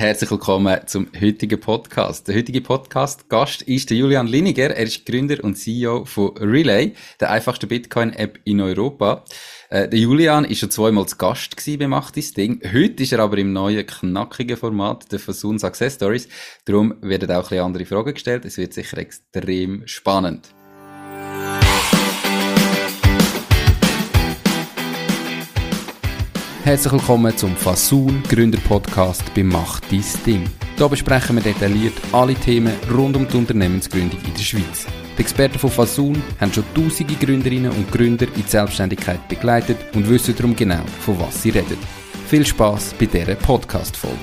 Herzlich willkommen zum heutigen Podcast. Der heutige Podcast-Gast ist der Julian Liniger. Er ist Gründer und CEO von Relay, der einfachsten Bitcoin-App in Europa. Äh, der Julian ist schon zweimal zu Gast gewesen beim Achtis Ding. Heute ist er aber im neuen, knackigen Format der Fasun Success Stories. Darum werden auch ein bisschen andere Fragen gestellt. Es wird sicher extrem spannend. Herzlich willkommen zum Fasun Gründer Podcast bei Mach dein Ding. Hier besprechen wir detailliert alle Themen rund um die Unternehmensgründung in der Schweiz. Die Experten von Fasun haben schon tausende Gründerinnen und Gründer in die Selbstständigkeit begleitet und wissen darum genau, von was sie reden. Viel Spaß bei dieser Podcast-Folge.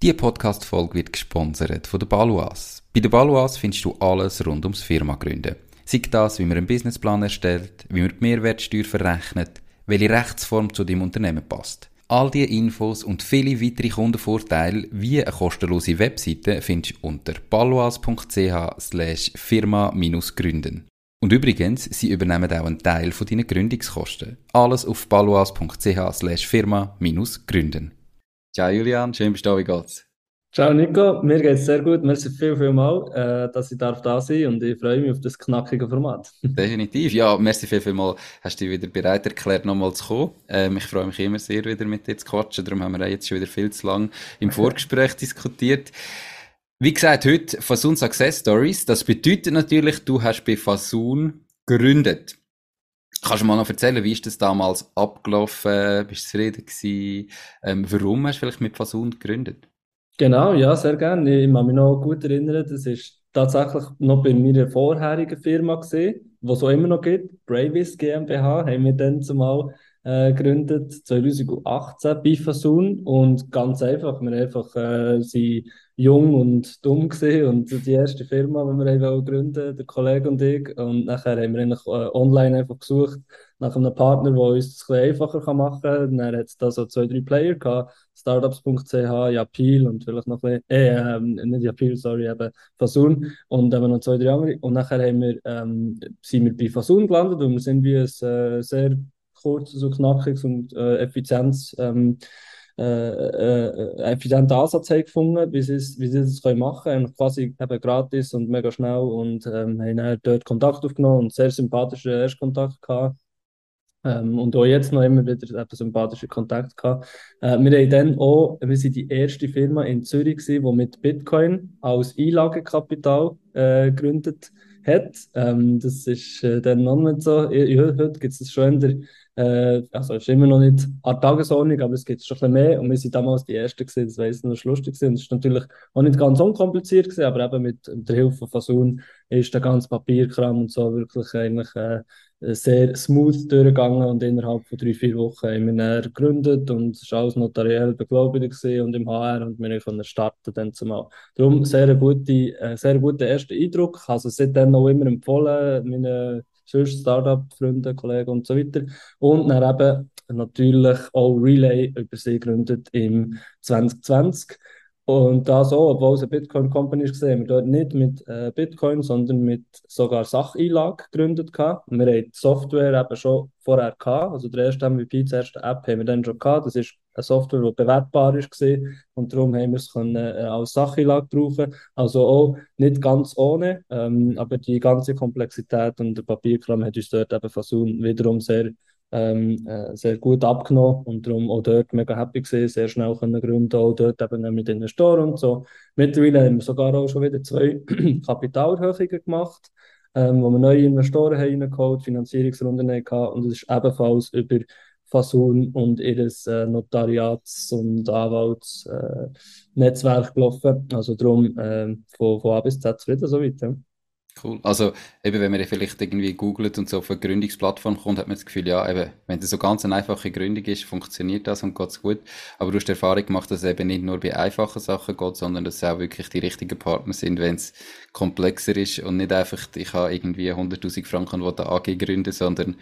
Diese Podcast-Folge wird gesponsert von der Baluas. Bei der Baluas findest du alles rund ums Firma gründen. Sei das, wie man einen Businessplan erstellt, wie man die Mehrwertsteuer verrechnet, welche Rechtsform zu dem Unternehmen passt. All diese Infos und viele weitere Kundenvorteile wie eine kostenlose Webseite findest du unter paloas.ch slash firma-gründen. Und übrigens, sie übernehmen auch einen Teil von deinen Gründungskosten. Alles auf paloas.ch slash firma-gründen. Ciao Julian, schön bist du wie geht's? Ciao Nico, mir geht es sehr gut. Merci viel, viel mal, äh, dass ich darf da sein und ich freue mich auf das knackige Format. Definitiv, ja, merci viel, viel mal. Hast du dich wieder bereit erklärt, nochmal zu kommen. Ähm, ich freue mich immer sehr, wieder mit dir zu quatschen. Darum haben wir jetzt schon wieder viel zu lang im Vorgespräch diskutiert. Wie gesagt, heute Fasun Success Stories. Das bedeutet natürlich, du hast bei Fasun gegründet. Kannst du mal noch erzählen, wie ist das damals abgelaufen? Bist du zufrieden gewesen? Ähm, warum hast du vielleicht mit Fasun gegründet? Genau, ja, sehr gerne. Ich kann mich noch gut erinnern, das ist tatsächlich noch bei meiner vorherigen Firma gesehen, die es auch immer noch gibt, Bravis GmbH, haben wir dann zumal äh, gegründet, 2018 bei Fasun und ganz einfach, wir einfach äh, sind jung und dumm gesehen und die erste Firma, die wir haben gründen, der Kollege und ich und nachher haben wir eigentlich äh, online einfach gesucht nach einem Partner, der uns das ein einfacher machen kann. Dann hat es da so zwei, drei Player gehabt, startups.ch, Yapil und vielleicht noch ein bisschen, äh, ähm, nicht Yapil, sorry, eben Fasun und eben noch zwei, drei andere. Und nachher haben wir, ähm, sind wir bei Fasun gelandet und wir sind wie ein äh, sehr kurzes und knackiges und äh, effizientes ähm, äh, äh, effizienten Ansatz gefunden, wie sie, können machen können. Quasi eben gratis und mega schnell und ähm, haben dann dort Kontakt aufgenommen und sehr sympathischen Erstkontakt gehabt. Ähm, und auch jetzt noch immer wieder eben sympathische Kontakt gehabt. Äh, wir haben dann auch, wir sind die erste Firma in Zürich gewesen, die mit Bitcoin als Einlagekapital äh, gegründet hat. Ähm, das ist äh, dann noch nicht so. Heute gibt es schon in der äh, also ist immer noch nicht an Tagesordnung, aber es gibt schon ein bisschen mehr. Und wir sind damals die Ersten gewesen, das weiss ich noch, das lustig gewesen. Es ist natürlich auch nicht ganz unkompliziert gewesen, aber eben mit, mit der Hilfe von Fasun ist der ganze Papierkram und so wirklich eigentlich äh, sehr smooth durchgegangen und innerhalb von drei, vier Wochen haben wir dann gegründet und es war alles notariell beglaubigt und im HR und wir können starten dann zumal. Darum sehr gute, äh, sehr guter erster Eindruck. Also seitdem auch immer empfohlen, meine sonst Startup-Freunde, Kollegen und so weiter. Und dann eben natürlich auch Relay über sie gegründet im 2020. Und das auch, obwohl es eine Bitcoin-Company ist, haben wir dort nicht mit äh, Bitcoin, sondern mit sogar Sacheinlage gegründet. Gehabt. Wir haben die Software eben schon vorher gehabt. Also der erste MVP, die erste App haben wir dann schon gehabt. Das ist eine Software, die bewertbar ist und darum haben wir es können, äh, als Sacheinlage brauchen. Also auch nicht ganz ohne, ähm, aber die ganze Komplexität und der Papierkram hat uns dort eben Fasun wiederum sehr ähm, äh, sehr gut abgenommen und darum auch dort mega happy gesehen, sehr schnell können gründen, auch dort eben mit Investoren und so. Mittlerweile haben wir sogar auch schon wieder zwei Kapitalerhöhungen gemacht, ähm, wo wir neue Investoren haben reingeholt, Finanzierungsrunden hatten und es ist ebenfalls über Fasun und ihres äh, Notariats- und Anwaltsnetzwerk äh, gelaufen. Also darum äh, von, von A bis Z zufrieden so weiter. Cool. Also, eben, wenn man vielleicht irgendwie googelt und so auf eine Gründungsplattform kommt, hat man das Gefühl, ja, eben, wenn das so ganz eine einfache Gründung ist, funktioniert das und geht's gut. Aber du hast die Erfahrung gemacht, dass es eben nicht nur bei einfachen Sachen geht, sondern dass es auch wirklich die richtigen Partner sind, wenn es komplexer ist und nicht einfach, ich habe irgendwie 100.000 Franken und will AG gründen, sondern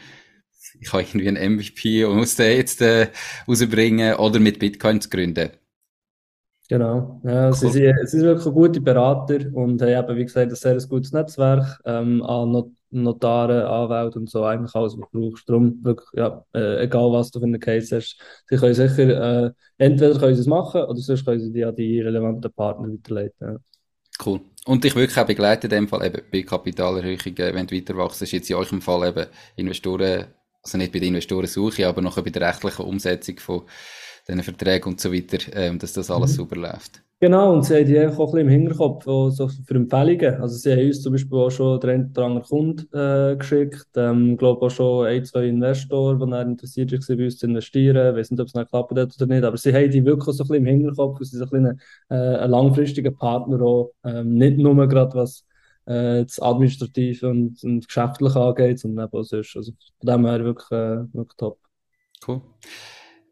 ich habe irgendwie einen MVP und muss den jetzt äh, rausbringen oder mit Bitcoin zu gründen. Genau, ja, cool. sie, sind, sie sind wirklich gute Berater und haben eben, wie gesagt, ein sehr gutes Netzwerk ähm, an, Not Notare, Anwälte und so, eigentlich alles, was du brauchst. Darum wirklich, ja, äh, egal was du für einen Case hast, sie können sicher, äh, entweder können sie es machen oder sonst können sie die an die relevanten Partner weiterleiten. Ja. Cool. Und dich wirklich auch begleiten in dem Fall eben bei Kapitalerhöhungen, wenn du weiter wachst, ist jetzt in eurem Fall eben Investoren, also nicht bei der Investorensuche, aber noch bei der rechtlichen Umsetzung von diesen Verträgen und so weiter, ähm, dass das alles mhm. super läuft. Genau, und sie haben die auch ein bisschen im Hinterkopf so für Empfehlungen. Also sie haben uns zum Beispiel auch schon den einen oder anderen Kunden äh, geschickt. Ähm, ich glaube auch schon ein, zwei Investoren, die dann interessiert waren, bei uns zu investieren. Ich weiß nicht, ob es noch klappt oder nicht, aber sie haben die wirklich so ein bisschen im Hinterkopf. Sie sind so ein, bisschen äh, ein langfristiger Partner auch. Ähm, nicht nur gerade was äh, das Administrative und, und Geschäftliche angeht, sondern eben auch sonst. Also von dem her wirklich, äh, wirklich top. Cool.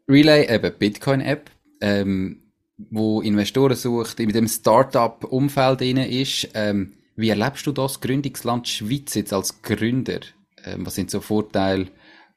Relay, eben Bitcoin-App. Ähm, wo Investoren sucht, in dem Startup-Umfeld ist. Ähm, wie erlebst du das Gründungsland Schweiz jetzt als Gründer? Ähm, was sind so Vorteile?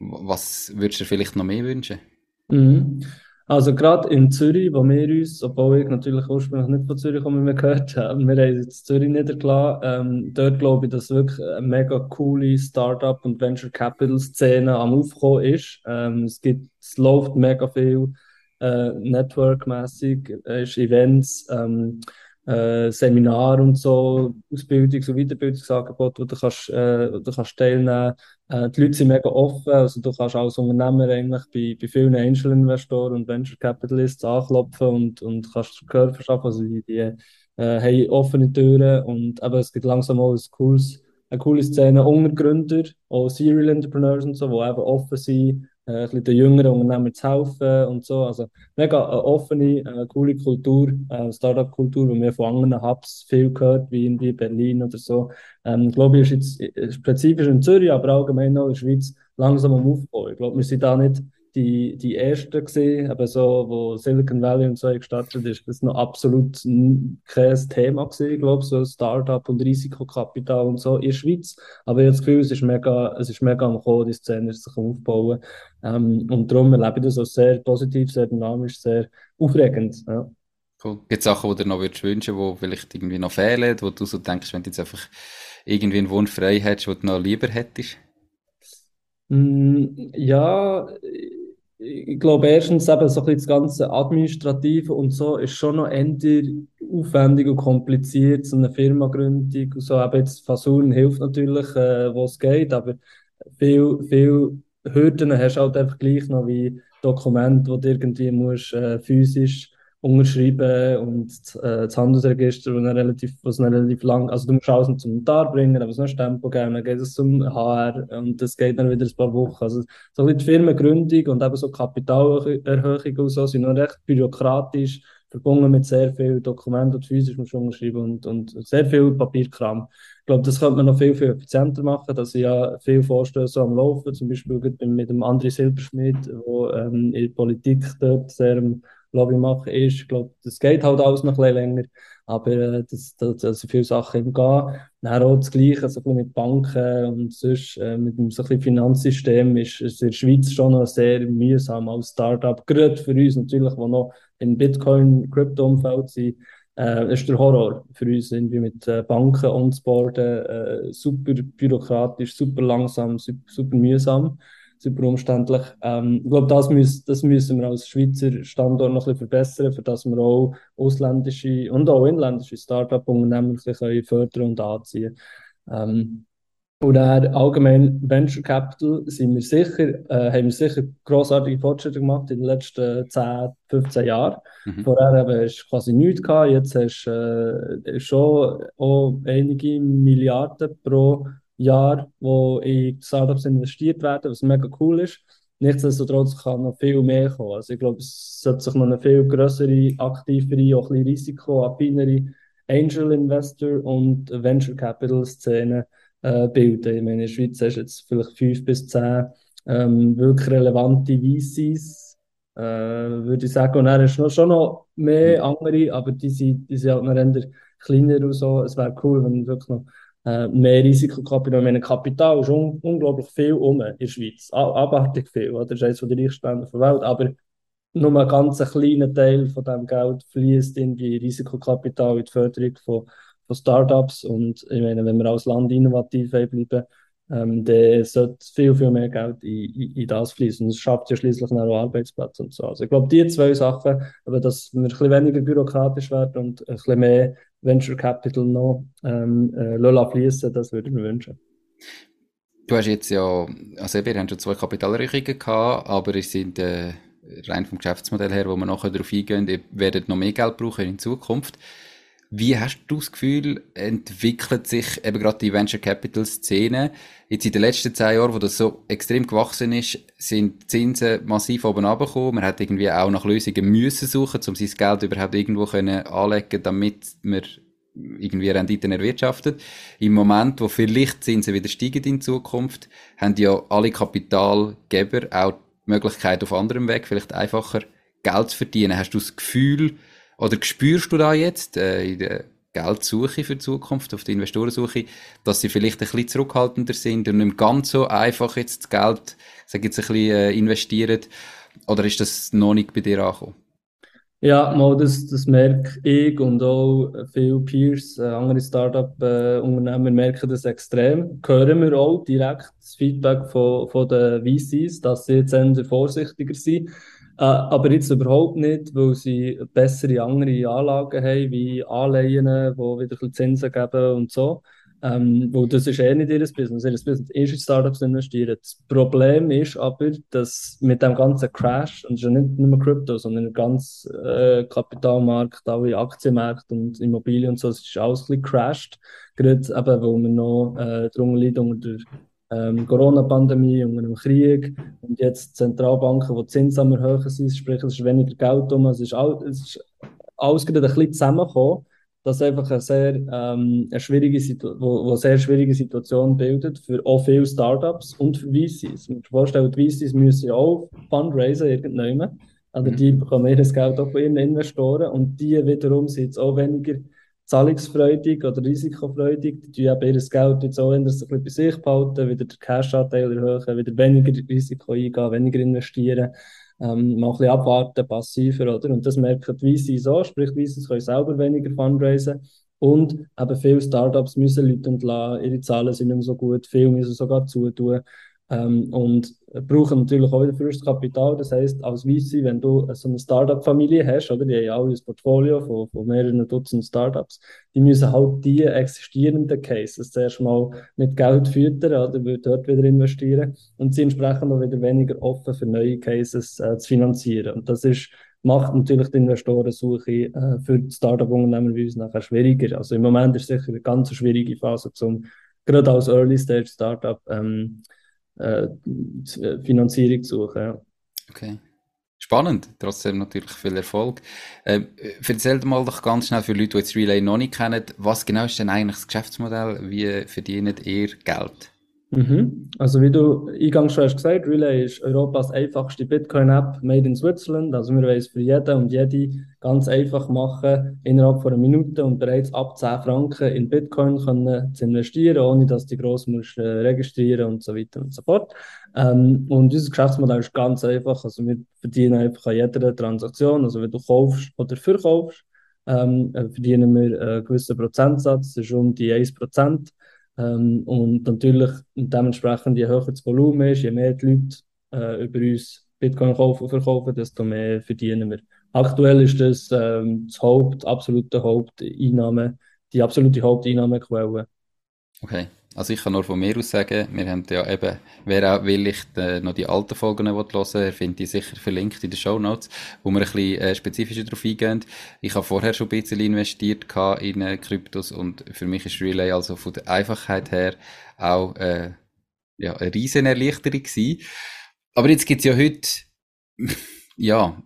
Was würdest du dir vielleicht noch mehr wünschen? Mhm. Also gerade in Zürich, wo wir uns, obwohl ich natürlich ursprünglich nicht von Zürich komme, wir gehört haben, wir haben jetzt Zürich niedergelassen, ähm, dort glaube ich, dass wirklich eine mega coole Startup- und Venture-Capital-Szene am Aufkommen ist. Ähm, es gibt, es läuft mega viel äh, Network-mäßig, äh, Events, ähm, äh, Seminar und so, Ausbildungs- und Weiterbildungsangebote, wo du kannst, äh, du kannst teilnehmen. Äh, die Leute sind mega offen, also du kannst als Unternehmer eigentlich bei, bei vielen Angel-Investoren und Venture Capitalists anklopfen und, und kannst Gehör verschaffen, also die, die äh, haben offene Türen und aber es gibt langsam auch ein cooles, eine coole Szene unter Gründer, auch Serial Entrepreneurs und so, die eben offen sind, äh, den jüngeren Unternehmern zu helfen und so. Also mega eine offene, äh, coole Kultur, äh, Startup-Kultur, wo wir von anderen Hubs viel gehört, wie in Berlin oder so. Ähm, ich glaube, ist jetzt äh, spezifisch in Zürich, aber allgemein auch in der Schweiz langsam am Aufbau. Ich glaube, wir sind da nicht die, die ersten gesehen, aber so, wo Silicon Valley und so gestartet ist, das noch absolut kein Thema gesehen, glaube so Startup und Risikokapital und so in der Schweiz. Aber jetzt Gefühl, es ist mega, es ist mega am Kommen, die Szene ist sich aufbauen. Ähm, und darum erlebe ich das auch sehr positiv, sehr dynamisch, sehr aufregend. Ja. Cool. Gibt es Sachen, die du noch würdest wünschen, die vielleicht irgendwie noch fehlen, wo du so denkst, wenn du jetzt einfach irgendwie einen Wunsch frei hättest, den du noch lieber hättest? Mm, ja, ich glaube, erstens eben so das ganze Administrative und so ist schon noch eher aufwendig und kompliziert, so eine Firmagründung und so. Eben jetzt Fasuren hilft natürlich, äh, wo es geht, aber viel, viel Hürden hast du halt einfach gleich noch wie Dokumente, die du irgendwie musst, äh, physisch unterschreiben und äh, das Handelsregister, was relativ, was relativ lang, also du musst alles zum Notar bringen, aber es noch ein Stempel geben, dann geht es zum HR und das geht dann wieder ein paar Wochen. Also so ein die Firmengründung und eben so Kapitalerhöhung und so sind noch recht bürokratisch, verbunden mit sehr viel Dokumenten, die physisch musst unterschreiben und, und sehr viel Papierkram. Ich glaube, das könnte man noch viel, viel effizienter machen, dass ich ja viel Vorstöße am Laufen, zum Beispiel mit dem André Silberschmidt, der ähm, in der Politik dort sehr Lobby machen ist. Ich glaube, das geht halt alles noch ein bisschen länger, aber äh, das, das, das viele Sachen im Gehen. Dann auch das Gleiche so mit Banken und sonst äh, mit dem so Finanzsystem ist, ist in der Schweiz schon noch sehr mühsam als Startup. Gerade für uns natürlich, die noch im Bitcoin-Krypto-Umfeld sind, äh, ist der Horror für uns, irgendwie mit äh, Banken onboarden, äh, super bürokratisch, super langsam, super, super mühsam super umständlich. Ähm, ich glaube, das, müß, das müssen wir als Schweizer Standort noch ein bisschen verbessern, für dass wir auch ausländische und auch inländische Start-up-Unternehmen fördern und anziehen. Ähm, und dann allgemein Venture Capital sind wir sicher, äh, haben wir sicher grossartige Fortschritte gemacht in den letzten 10, 15 Jahren. Mhm. Vorher eben hast du quasi nichts gehabt, jetzt hast du äh, schon auch einige Milliarden pro Jahr, wo in Startups investiert werden, was mega cool ist. Nichtsdestotrotz kann noch viel mehr kommen. Also ich glaube, es sollte sich noch eine viel größere, aktivere, auch ein bisschen risikoaffinere Angel Investor und Venture Capital Szene äh, bilden. Ich meine, in der Schweiz hast du jetzt vielleicht fünf bis zehn ähm, wirklich relevante VCs, äh, würde ich sagen. Und dann hast du noch, schon noch mehr andere, aber die sind, die sind halt noch eher kleiner und so. Es wäre cool, wenn wirklich noch äh, mehr Risikokapital. Ich meine, Kapital ist un unglaublich viel um in der Schweiz. Abartig viel. Oder? Das ist eines der reichsten der Welt. Aber nur ein ganz kleiner Teil von diesem Geld fließt in die Risikokapital, in die Förderung von, von Startups. Und ich meine, wenn wir als Land innovativ bleiben, ähm, dann sollte viel, viel mehr Geld in, in, in das fließen. Und es schafft ja schließlich auch Arbeitsplätze und so. Also ich glaube, die zwei Sachen, aber dass wir ein bisschen weniger bürokratisch werden und ein bisschen mehr Venture Capital noch ähm, äh, fließen, das würde ich mir wünschen. Du hast jetzt ja, also wir haben schon zwei Kapitalreichungen gehabt, aber es sind äh, rein vom Geschäftsmodell her, wo wir nachher darauf eingehen, ihr werdet noch mehr Geld brauchen in Zukunft. Wie hast du das Gefühl, entwickelt sich eben gerade die Venture Capital Szene? Jetzt in den letzten zehn Jahren, wo das so extrem gewachsen ist, sind Zinsen massiv oben runtergekommen. Man hat irgendwie auch nach Lösungen müssen suchen, um sein Geld überhaupt irgendwo können anlegen, damit man irgendwie Renditen erwirtschaftet. Im Moment, wo vielleicht Zinsen wieder steigen in Zukunft, haben ja alle Kapitalgeber auch die Möglichkeit auf anderem Weg vielleicht einfacher Geld zu verdienen. Hast du das Gefühl, oder spürst du da jetzt äh, in der Geldsuche für die Zukunft, auf der Investorensuche, dass sie vielleicht ein bisschen zurückhaltender sind und nicht ganz so einfach jetzt das Geld, sag jetzt ein bisschen äh, investieren? Oder ist das noch nicht bei dir angekommen? Ja, mal das, das merke ich und auch viele Peers, äh, andere Startup-Unternehmer merken das extrem. Hören wir auch direkt das Feedback von, von den VCs, dass sie jetzt eher vorsichtiger sind. Äh, aber jetzt überhaupt nicht, weil sie bessere andere Anlagen haben, wie Anleihen, die wieder Zinsen geben und so. Ähm, weil das ist eh nicht ihr Business. Ihr Business ist in Startups investieren. Das Problem ist aber, dass mit dem ganzen Crash, und es ist ja nicht nur Krypto, sondern der ganze äh, Kapitalmarkt, alle Aktienmärkte und Immobilien und so, es ist alles ein bisschen crashed. Gerade eben, weil wir noch äh, darunter leiden unter ähm, Corona-Pandemie, unter dem Krieg und jetzt Zentralbanken, die Zinsen erhöhen sind, sprich, es ist weniger Geld um, es ist, all, es ist alles gerade ein bisschen zusammengekommen, dass einfach eine sehr, ähm, eine schwierige Situ wo, wo sehr schwierige Situation bildet für auch viele Startups und für VCs. Man muss sich vorstellen, die VCs müssen ja auch Fundraisen irgendwann. Also die bekommen ihr das Geld auch von ihren Investoren und die wiederum sind jetzt auch weniger zahlungsfreudig oder risikofreudig. Die tun eben ihr Geld jetzt auch ein bisschen bei sich behalten, wieder den Cash-Anteil erhöhen, wieder weniger Risiko eingehen, weniger investieren, ähm, mal ein bisschen abwarten, passiver, oder? Und das merken die VCs so, sprich, VCs können selber weniger fundraisen. Und eben viele Startups müssen Leute entlassen, ihre Zahlen sind nicht mehr so gut, viele müssen sogar zutun. Ähm, und brauchen natürlich auch wieder frisches Kapital. Das heißt, als VC, wenn du so eine Startup-Familie hast, oder, die haben alle ein Portfolio von, von mehreren Dutzend Startups, die müssen halt die existierenden Cases zuerst mal mit Geld füttern oder dort wieder investieren und sie entsprechend auch wieder weniger offen für neue Cases äh, zu finanzieren. Und das ist macht natürlich die Investorensuche äh, für Startup-Unternehmen wie uns nachher schwieriger. Also im Moment ist sicher eine ganz schwierige Phase, zum, gerade als Early-Stage-Startup ähm, äh, Finanzierung suchen. Ja. Okay. Spannend, trotzdem natürlich viel Erfolg. Äh, erzähl mal doch ganz schnell für Leute, die jetzt Relay noch nicht kennen, was genau ist denn eigentlich das Geschäftsmodell? Wie verdient ihr Geld? Mhm. Also wie du eingangs schon hast gesagt, Relay ist Europas einfachste Bitcoin-App made in Switzerland. Also wir wollen es für jeden und jede ganz einfach machen, innerhalb von einer Minute und bereits ab 10 Franken in Bitcoin können zu investieren, ohne dass die gross musst, äh, registrieren und so weiter und so fort. Ähm, und unser Geschäftsmodell ist ganz einfach. Also wir verdienen einfach an jeder Transaktion. Also wenn du kaufst oder verkaufst, ähm, äh, verdienen wir einen gewissen Prozentsatz, das ist um die 1%. Ähm, und natürlich dementsprechend, je höher das Volumen ist, je mehr die Leute äh, über uns Bitcoin kaufen und verkaufen, desto mehr verdienen wir. Aktuell ist das ähm, das Haupt, absolute Haupteinnahme, die absolute Haupteinnahmequelle. Okay. Also ich kann nur von mir aus sagen, wir haben ja eben, wer auch will, ich äh, noch die alten Folgen hören will, findet die sicher verlinkt in den Show Notes, wo wir ein bisschen äh, spezifischer darauf eingehen. Ich habe vorher schon ein bisschen investiert in äh, Kryptos und für mich ist Relay also von der Einfachheit her auch äh, ja, eine riesen Erleichterung gewesen. Aber jetzt gibt's ja heute ja,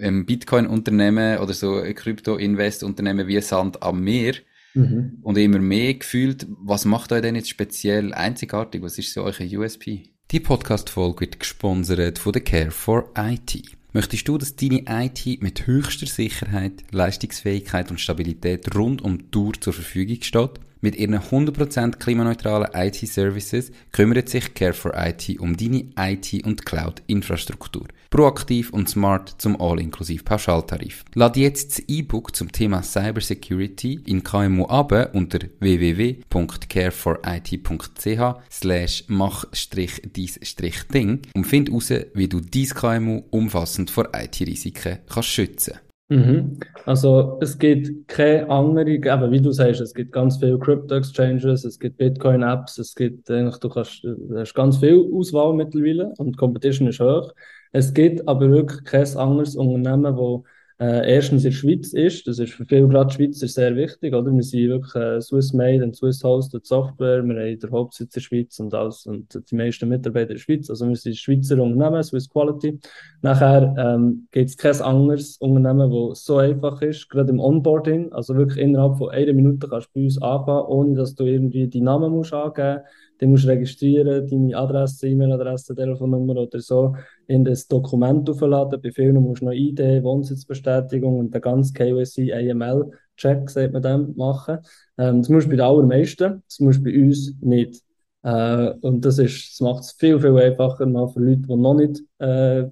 ein Bitcoin-Unternehmen oder so ein Krypto-Invest-Unternehmen wie Sand am Meer, Mhm. Und immer mehr gefühlt, was macht euch denn jetzt speziell einzigartig? Was ist so euer USP? Die Podcast-Folge wird gesponsert von der Care for IT. Möchtest du, dass deine IT mit höchster Sicherheit, Leistungsfähigkeit und Stabilität rund um die Tour zur Verfügung steht? Mit ihren 100% klimaneutralen IT-Services kümmert sich Care for IT um deine IT- und Cloud-Infrastruktur. Proaktiv und smart zum All-Inklusiv Pauschaltarif. Lad jetzt das E-Book zum Thema Cybersecurity in KMU ab unter www.careforit.ch slash mach-dies-ding und find heraus, wie du dein KMU umfassend vor IT-Risiken kannst schützen Mhm. Also es gibt keine andere, eben wie du sagst, es gibt ganz viele Crypto-Exchanges, es gibt Bitcoin-Apps, es gibt eigentlich, du kannst, hast ganz viel Auswahl mittlerweile und die Competition ist hoch. Es gibt aber wirklich kein anderes Unternehmen, das äh, erstens in der Schweiz ist, das ist für viele gerade Schweizer sehr wichtig, oder? Wir sind wirklich äh, Swiss-made und Swiss-hosted Software, wir haben den Hauptsitz in der Schweiz und alles und die meisten Mitarbeiter in der Schweiz, also wir sind Schweizer Unternehmen, Swiss Quality. Nachher ähm, gibt es kein anderes Unternehmen, das so einfach ist, gerade im Onboarding, also wirklich innerhalb von einer Minute kannst du bei uns anfangen, ohne dass du irgendwie die Namen musst angeben. musst dann musst du registrieren, deine Adresse, E-Mail-Adresse, Telefonnummer oder so in das Dokument aufladen. Bei vielen musst du noch ID, Wohnsitzbestätigung und den ganzen KYC, AML-Check, sagt man dem, machen. Ähm, das musst du bei den allermeisten, das musst du bei uns nicht. Äh, und das, das macht es viel, viel einfacher mal für Leute, die noch nicht äh,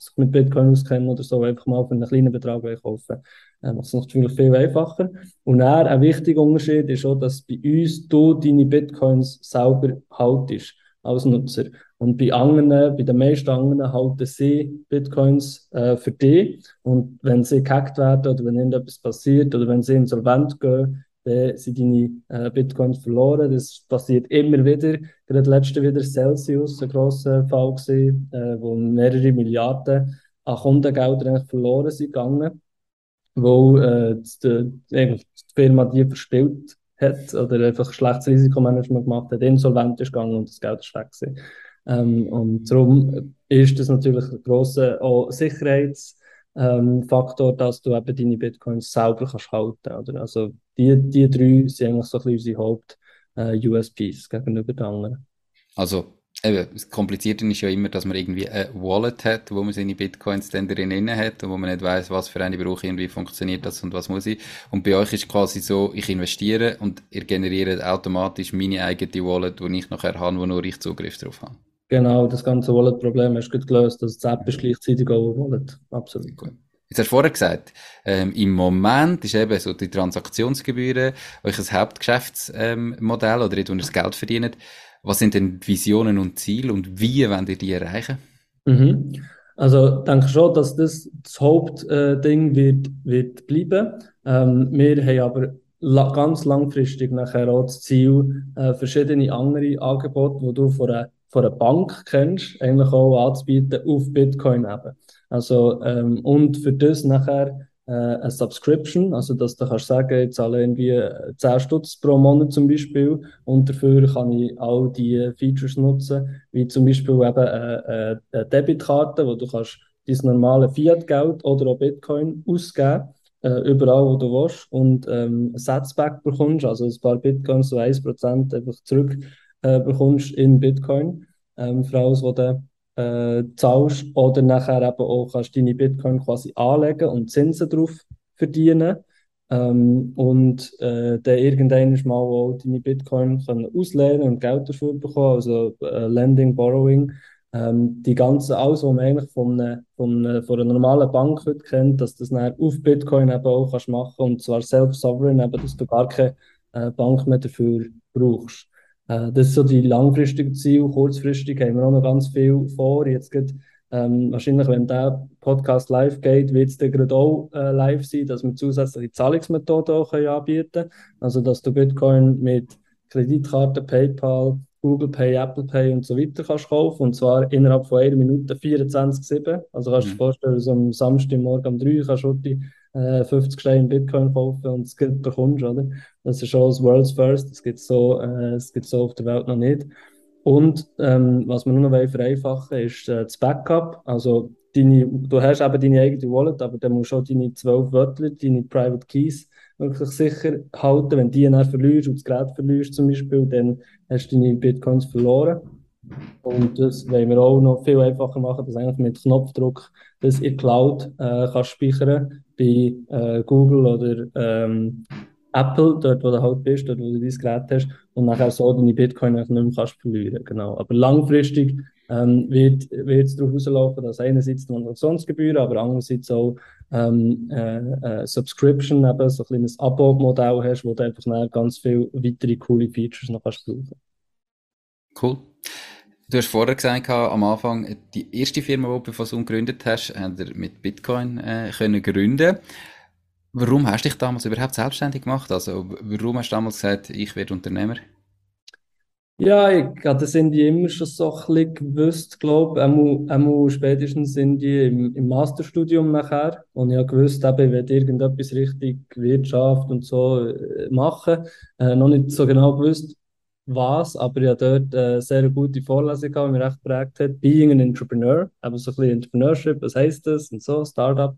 sich mit Bitcoin auskennen oder so, einfach mal für einen kleinen Betrag kaufen äh, macht es natürlich viel einfacher. Und dann ein wichtiger Unterschied ist auch, dass bei uns du deine Bitcoins selber haltest als Nutzer. Und bei anderen, bei den meisten anderen halten sie Bitcoins äh, für dich. Und wenn sie gehackt werden oder wenn irgendetwas passiert oder wenn sie insolvent gehen, dann sind deine äh, Bitcoins verloren. Das passiert immer wieder. Gerade letzte wieder Celsius, ein grosser Fall gewesen, äh, wo mehrere Milliarden an Kundengeldern verloren sind gegangen weil äh, die, die Firma die verspielt hat oder einfach schlechtes Risikomanagement gemacht hat, insolvent ist gegangen und das Geld ist weg. Ähm, und darum ist das natürlich ein grosser Sicherheitsfaktor, ähm, dass du eben deine Bitcoins selber kannst halten. Oder? Also die, die drei sind eigentlich so ein bisschen unsere Haupt-USPs äh, gegenüber den anderen. Also eben, das Komplizierte ist ja immer, dass man irgendwie eine Wallet hat, wo man seine Bitcoins dann drin hat und wo man nicht weiß, was für eine brauche ich, wie funktioniert das und was muss ich. Und bei euch ist quasi so, ich investiere und ihr generiert automatisch meine eigene Wallet, die ich nachher habe, wo nur ich Zugriff drauf habe. Genau, das ganze Wallet-Problem hast du gut gelöst. Das App ist gleichzeitig auch eine Wallet. Absolut. Gut. Jetzt hast du vorher gesagt, ähm, im Moment ist eben so die Transaktionsgebühren euch ein Hauptgeschäftsmodell ähm, oder dort, wo ihr das Geld verdient. Was sind denn Visionen und Ziele und wie wollt ihr die erreichen? Mhm. Also denke schon, dass das das Hauptding äh, wird, wird bleiben. Ähm, wir haben aber la ganz langfristig nachher auch das Ziel, äh, verschiedene andere Angebote, die du von einer Bank kennst, eigentlich auch anzubieten auf Bitcoin eben. Also, ähm, und für das nachher äh, eine Subscription, also dass du kannst sagen, ich zahle irgendwie 10 Stutz pro Monat zum Beispiel. Und dafür kann ich all die Features nutzen, wie zum Beispiel eben eine, eine Debitkarte, wo du kannst dein normale Fiat-Geld oder auch Bitcoin ausgeben äh, überall, wo du willst. Und ähm, Satzback bekommst, also ein paar Bitcoins, so 1% einfach zurück äh, bekommst in Bitcoin, ähm, für alles, was du äh, zahlst oder nachher eben auch kannst deine Bitcoin quasi anlegen und Zinsen drauf verdienen ähm, und äh, dann irgendwann mal auch deine Bitcoin können auslehnen und Geld dafür bekommen, also äh, Lending, Borrowing. Ähm, die ganze, alles, was man eigentlich von einer, von, einer, von einer normalen Bank heute kennt, dass das dann auf Bitcoin eben auch kannst machen und zwar self-sovereign, dass du gar keine äh, Bank mehr dafür brauchst. Äh, das ist so die langfristige Ziel. Kurzfristig haben wir auch noch ganz viel vor. Jetzt geht, ähm, wahrscheinlich, wenn der Podcast live geht, wird es dann gerade auch äh, live sein, dass wir zusätzliche Zahlungsmethoden auch können anbieten können. Also, dass du Bitcoin mit Kreditkarte, PayPal, Google Pay, Apple Pay und so weiter kannst kaufen. Und zwar innerhalb von einer Minute 24-7. Also kannst du dir mhm. vorstellen, so am Samstagmorgen um 3 kannst du die, äh, 50 Steine Bitcoin kaufen und das Geld bekommst, oder? Das ist schon das World's First. Das gibt so, äh, so auf der Welt noch nicht. Und ähm, was wir nur noch vereinfachen ist äh, das Backup. Also deine, du hast eben deine eigene Wallet, aber dann musst du auch deine zwölf Wörter, deine Private Keys wirklich sicher halten. Wenn die dann verlierst und das Gerät verlierst zum Beispiel, dann hast du deine Bitcoins verloren. Und das wollen wir auch noch viel einfacher machen, dass eigentlich mit Knopfdruck das in Cloud äh, kannst speichern bei äh, Google oder ähm, Apple, dort wo du halt bist, dort wo du dein Gerät hast und nachher so deine Bitcoin nicht mehr kannst verlieren. Genau. Aber langfristig ähm, wird, es darauf rauslaufen, dass einerseits die Transaktionsgebühren, aber andererseits auch ähm, äh, äh, Subscription, eben so ein kleines Abo-Modell hast, wo du einfach ganz viele weitere coole Features noch kannst brauchen. Cool. Du hast vorher gesagt, am Anfang, die erste Firma, die du von Zoom gegründet hast, habt ihr mit Bitcoin äh, können gründen. Warum hast du dich damals überhaupt selbstständig gemacht? Also, warum hast du damals gesagt, ich werde Unternehmer? Ja, ich hatte das sind die immer schon so ein bisschen gewusst, glaube ich. Einmal, spätestens sind die im, im Masterstudium nachher. Und ich habe gewusst, eben, ich werde irgendetwas Richtung Wirtschaft und so äh, machen. Äh, noch nicht so genau gewusst, was, aber habe dort eine sehr gute Vorlesung gehabt, die mich recht geprägt hat. Being an Entrepreneur, eben so ein bisschen Entrepreneurship, was heisst das und so, Startup.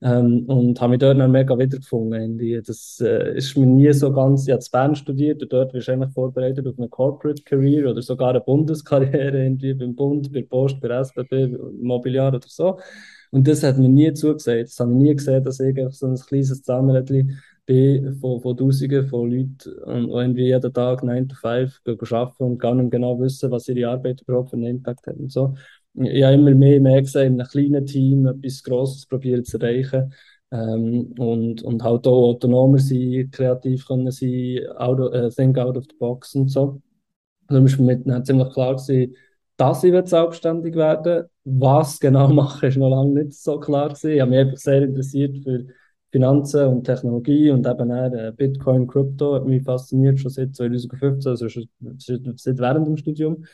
Ähm, und habe mich dort dann mega wiedergefunden. Das äh, ist mir nie so ganz, ich habe in Bern studiert und dort eigentlich vorbereitet auf eine Corporate Career oder sogar eine Bundeskarriere irgendwie beim Bund, bei Post, bei SBB, Mobiliar oder so. Und das hat mir nie zugesagt. Das habe ich nie gesehen, dass ich so ein kleines Zahnrädchen bin von, von Tausenden von Leuten, die irgendwie jeden Tag 9 to 5 arbeiten und gar nicht genau wissen, was ihre Arbeit überhaupt für einen Impact hat und so. Ich habe immer mehr, mehr gesehen, in einem kleinen Team etwas Grosses probieren zu erreichen. Ähm, und, und halt auch autonomer sein, kreativ können sein, out of, uh, think out of the box und so. Also ist mir ziemlich klar gewesen, dass ich selbstständig werden Was genau mache, ist noch lange nicht so klar gewesen. Ich habe mich einfach sehr interessiert für Finanzen und Technologie und eben auch äh, Bitcoin, Krypto hat mich fasziniert, schon seit 2015, also schon seit während dem Studium.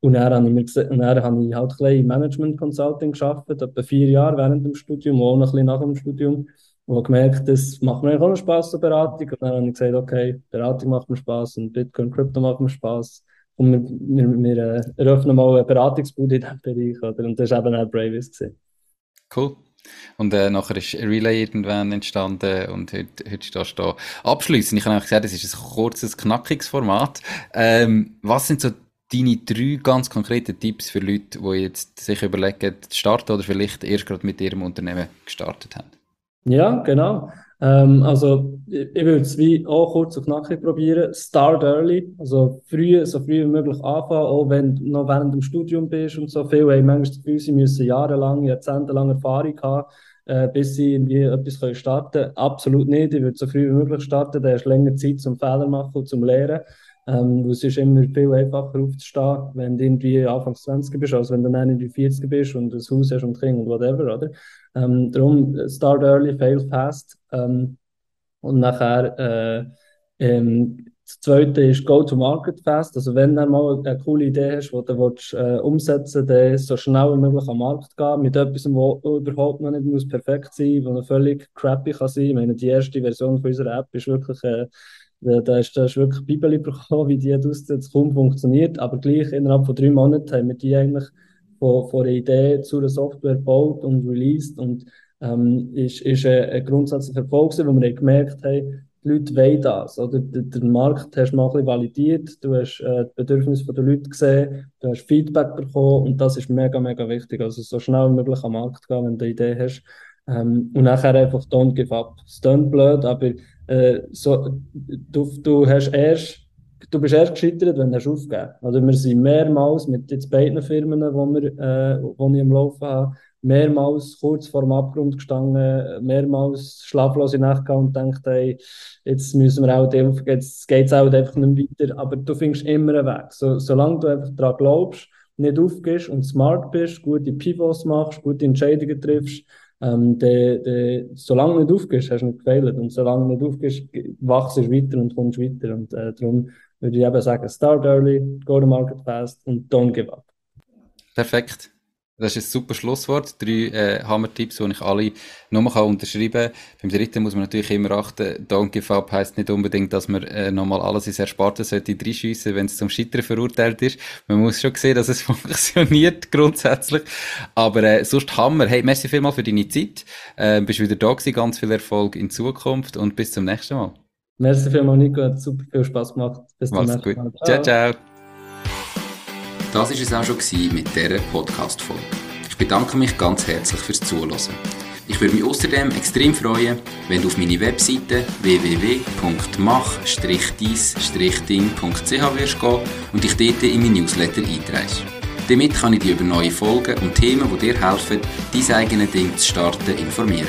Und dann habe ich, gesehen, dann habe ich halt ein bisschen Management Consulting geschafft, etwa vier Jahre während dem Studium, auch noch ein bisschen nach dem Studium. Und gemerkt, das macht mir auch noch Spaß, so Beratung. Und dann habe ich gesagt, okay, Beratung macht mir Spaß und Bitcoin, Krypto macht mir Spaß. Und wir, wir, wir äh, eröffnen mal eine Beratungsbude in diesem Bereich. Oder? Und das war eben auch Bravis. Cool. Und äh, nachher ist Relay irgendwann entstanden und heute, heute stehst du da. Abschließend, ich einfach sagen, das ist ein kurzes, knackiges Format. Ähm, was sind so deine drei ganz konkreten Tipps für Leute, die jetzt sich überlegen, zu starten oder vielleicht erst gerade mit ihrem Unternehmen gestartet haben? Ja, genau. Ähm, also, ich, ich würde es wie auch kurz und knackig probieren. Start early, also früh, so früh wie möglich anfangen, auch wenn du noch während dem Studium bist und so. Viele haben manchmal das Gefühl, sie müssen jahrelang, jahrzehntelang Erfahrung haben, äh, bis sie irgendwie etwas können starten können. Absolut nicht. Ich würde so früh wie möglich starten, dann hast du länger Zeit zum Fehler machen und zum Lernen. Ähm, es ist immer viel einfacher aufzustehen, wenn du irgendwie Anfang 20 bist, als wenn du dann irgendwie 40 bist und ein Haus hast und Kinder und whatever, oder? Ähm, darum, start early, fail fast. Ähm, und nachher, äh, ähm, das zweite ist Go-to-Market fast. Also, wenn du mal eine coole Idee hast, die du willst, äh, umsetzen willst, dann so schnell wie möglich am Markt gehen, mit etwas, was überhaupt noch nicht muss perfekt sein muss, was völlig crappy kann sein. Ich meine, die erste Version von unserer App ist wirklich, äh, da ist, da ist wirklich Bibeli bekommen, wie die jetzt kaum funktioniert. Aber gleich innerhalb von drei Monaten haben wir die eigentlich von, von einer Idee zu einer Software gebaut und released. Und ähm, ist, ist ein, ein grundsätzlicher Erfolg, wo wir gemerkt haben, die Leute wollen das. Oder? Den Markt hast du mal ein bisschen validiert, du hast äh, die Bedürfnisse der Leute gesehen, du hast Feedback bekommen und das ist mega, mega wichtig. Also so schnell wie möglich am Markt gehen, wenn du eine Idee hast. Ähm, und nachher einfach don't give up. Es klingt blöd, aber äh, so, du, du hast erst, du bist erst gescheitert, wenn du hast aufgegeben. Also wir sind mehrmals mit jetzt beiden Firmen, wo wir, äh, wo ich am Laufen habe, mehrmals kurz vor dem Abgrund gestanden, mehrmals schlaflose Nacht und gedacht, hey, jetzt müssen wir auch, jetzt geht es auch einfach nicht weiter. Aber du findest immer einen Weg. So, solange du einfach daran glaubst, nicht aufgehst und smart bist, gute Pivots machst, gute Entscheidungen triffst, ähm, de, de, solange du nicht aufgehst, hast du nicht gefehlt. Und solange du nicht aufgehst, wachst du weiter und kommst weiter. Und äh, darum würde ich eben sagen, start early, go to market fast und don't give up. Perfekt. Das ist ein super Schlusswort. Drei äh, Hammer-Tipps, die ich alle nochmal unterschreiben kann. Beim dritten muss man natürlich immer achten, Don't give up heisst nicht unbedingt, dass man äh, nochmal alles ins Ersparte sollte reinschiessen, wenn es zum Scheitern verurteilt ist. Man muss schon sehen, dass es funktioniert, grundsätzlich. Aber äh, sonst Hammer. Hey, merci vielmal für deine Zeit. Äh, bist wieder da gewesen. Ganz viel Erfolg in Zukunft und bis zum nächsten Mal. Merci vielmal, Nico. Hat super viel Spaß gemacht. Bis zum nächsten Mal. Ciao, ciao. Das war es auch schon mit dieser Podcast-Folge. Ich bedanke mich ganz herzlich fürs Zuhören. Ich würde mich außerdem extrem freuen, wenn du auf meine Webseite www.mach-deis-ding.ch wirst gehen und dich dort in mein Newsletter einträgst. Damit kann ich dich über neue Folgen und Themen, die dir helfen, dein eigenes Ding zu starten, informieren.